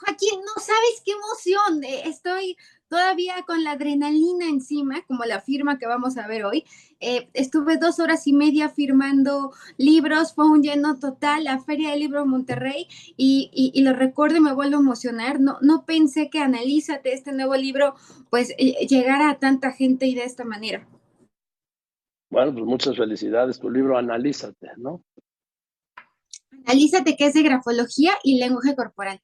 Joaquín, no sabes qué emoción. Eh, estoy todavía con la adrenalina encima, como la firma que vamos a ver hoy. Eh, estuve dos horas y media firmando libros, fue un lleno total, la Feria del Libro Monterrey, y, lo recuerdo y me vuelvo a emocionar. No, no pensé que Analízate, este nuevo libro, pues eh, llegara a tanta gente y de esta manera. Bueno, pues muchas felicidades. Tu libro Analízate, ¿no? Analízate, que es de grafología y lenguaje corporal.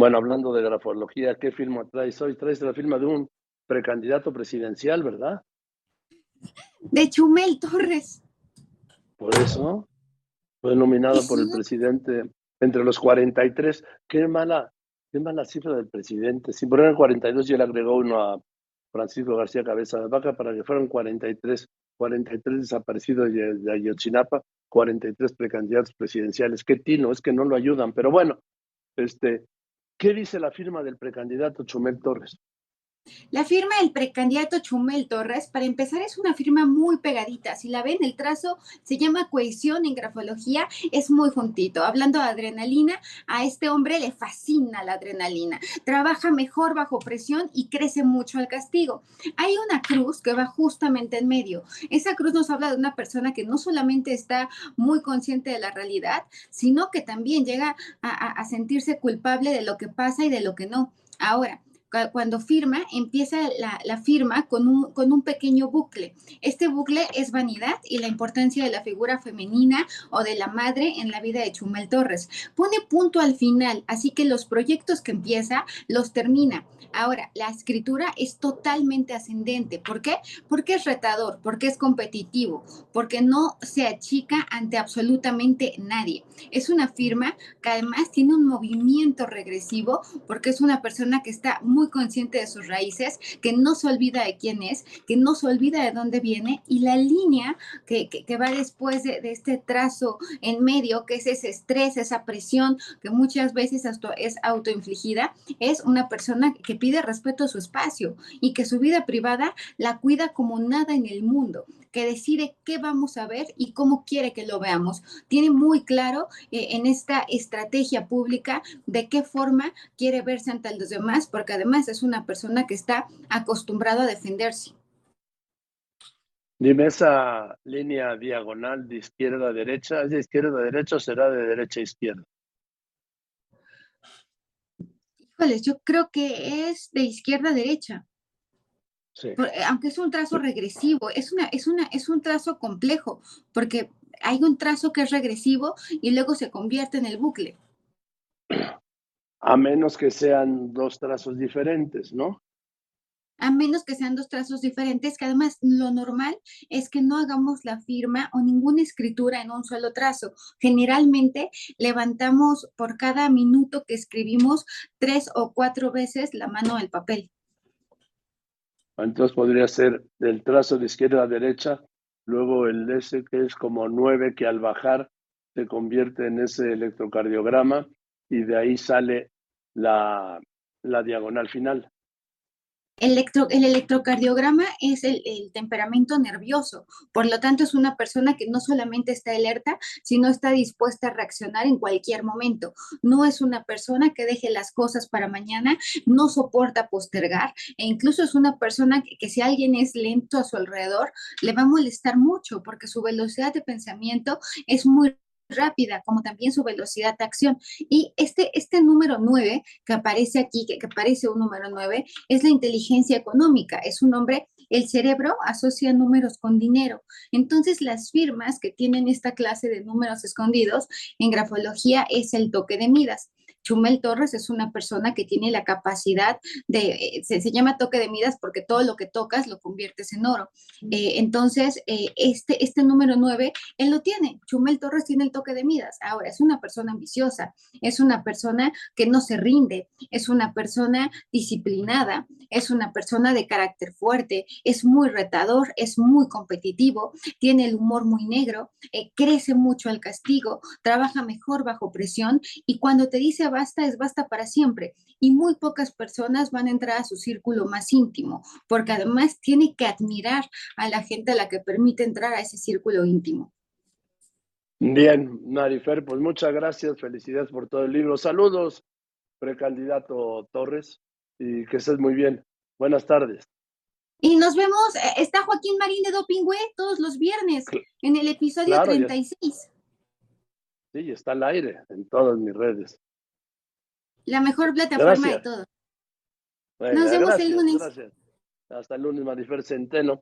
Bueno, hablando de grafología, ¿qué firma traes hoy? Traes la firma de un precandidato presidencial, ¿verdad? De Chumel Torres. Por eso fue nominado por el presidente entre los 43. Qué mala, qué mala cifra del presidente. Si por 42 y él agregó uno a Francisco García Cabeza de Vaca para que fueran 43, 43 desaparecidos de Ayotzinapa, 43 precandidatos presidenciales. Qué tino, es que no lo ayudan. Pero bueno, este, ¿qué dice la firma del precandidato Chumel Torres? La firma del precandidato Chumel Torres, para empezar, es una firma muy pegadita. Si la ven, el trazo se llama cohesión en grafología, es muy juntito. Hablando de adrenalina, a este hombre le fascina la adrenalina. Trabaja mejor bajo presión y crece mucho al castigo. Hay una cruz que va justamente en medio. Esa cruz nos habla de una persona que no solamente está muy consciente de la realidad, sino que también llega a, a sentirse culpable de lo que pasa y de lo que no. Ahora, cuando firma, empieza la, firma con un, con un, pequeño bucle. Este bucle es vanidad y la importancia de la figura femenina o de la madre en la vida de Chumel Torres. Pone punto al final, así que los proyectos que empieza los termina. Ahora, la escritura es totalmente ascendente. ¿Por qué? Porque es retador, porque es competitivo, porque no se achica ante absolutamente nadie. Es una firma que además tiene un movimiento regresivo porque es una persona que está muy consciente de sus raíces, que no se olvida de quién es, que no se olvida de dónde viene y la línea que, va después de, este trazo en medio, que es ese estrés, esa presión que muchas veces es autoinfligida, es una persona que pide respeto a su espacio y que su vida privada la cuida como nada en el mundo que decide qué vamos a ver y cómo quiere que lo veamos. Tiene muy claro eh, en esta estrategia pública de qué forma quiere verse ante los demás, porque además es una persona que está acostumbrado a defenderse. Dime, esa línea diagonal de izquierda a derecha, ¿es de izquierda a derecha o será de derecha a izquierda? Híjoles, yo creo que es de izquierda a derecha. Eh, aunque es un trazo regresivo, es, una, es, una, es un trazo complejo, porque hay un trazo que es regresivo y luego se convierte en el bucle. A menos que sean dos trazos diferentes, ¿no? A menos que sean dos trazos diferentes, que además lo normal es que no hagamos la firma o ninguna escritura en un solo trazo. Generalmente levantamos por cada minuto que escribimos tres o cuatro veces la mano del papel. Entonces podría ser del trazo de izquierda a derecha, luego el S que es como 9 que al bajar se convierte en ese electrocardiograma y de ahí sale la, la diagonal final. El, electrocardiograma es el, temperamento nervioso, por lo tanto es una persona que no solamente está alerta, sino está dispuesta a reaccionar en cualquier momento. No es una persona que deje las cosas para mañana, no soporta postergar e incluso es una persona que, que si alguien es lento a su alrededor, le va a molestar mucho porque su velocidad de pensamiento es muy rápida, como también su velocidad de acción. Y este, este número 9 que aparece aquí, que, aparece un número 9, es la inteligencia económica. Es un nombre, el cerebro asocia números con dinero. Entonces, las firmas que tienen esta clase de números escondidos en grafología es el toque de Midas. Chumel Torres es una persona que tiene la capacidad de, eh, se, llama toque de Midas porque todo lo que tocas lo conviertes en oro. Eh, entonces, eh, este, este número 9, él lo tiene. Chumel Torres tiene el toque de Midas. Ahora, es una persona ambiciosa, es una persona que no se rinde, es una persona disciplinada, es una persona de carácter fuerte, es muy retador, es muy competitivo, tiene el humor muy negro, crece mucho al castigo, trabaja mejor bajo presión y cuando te dice basta es basta para siempre y muy pocas personas van a entrar a su círculo más íntimo, porque además tiene que admirar a la gente a la que permite entrar a ese círculo íntimo. Bien, Marifer, pues muchas gracias, felicidades por todo el libro. Saludos precandidato Torres y que estés muy bien. Buenas tardes. Y nos vemos, eh, está Joaquín Marín de Dopingüe todos los viernes en el episodio Claro, ya- 36. Sí, está al aire en todas mis redes. La mejor plataforma Gracias. de todo. Venga, Nos vemos el lunes. gracias. Hasta el lunes, Marifer Centeno.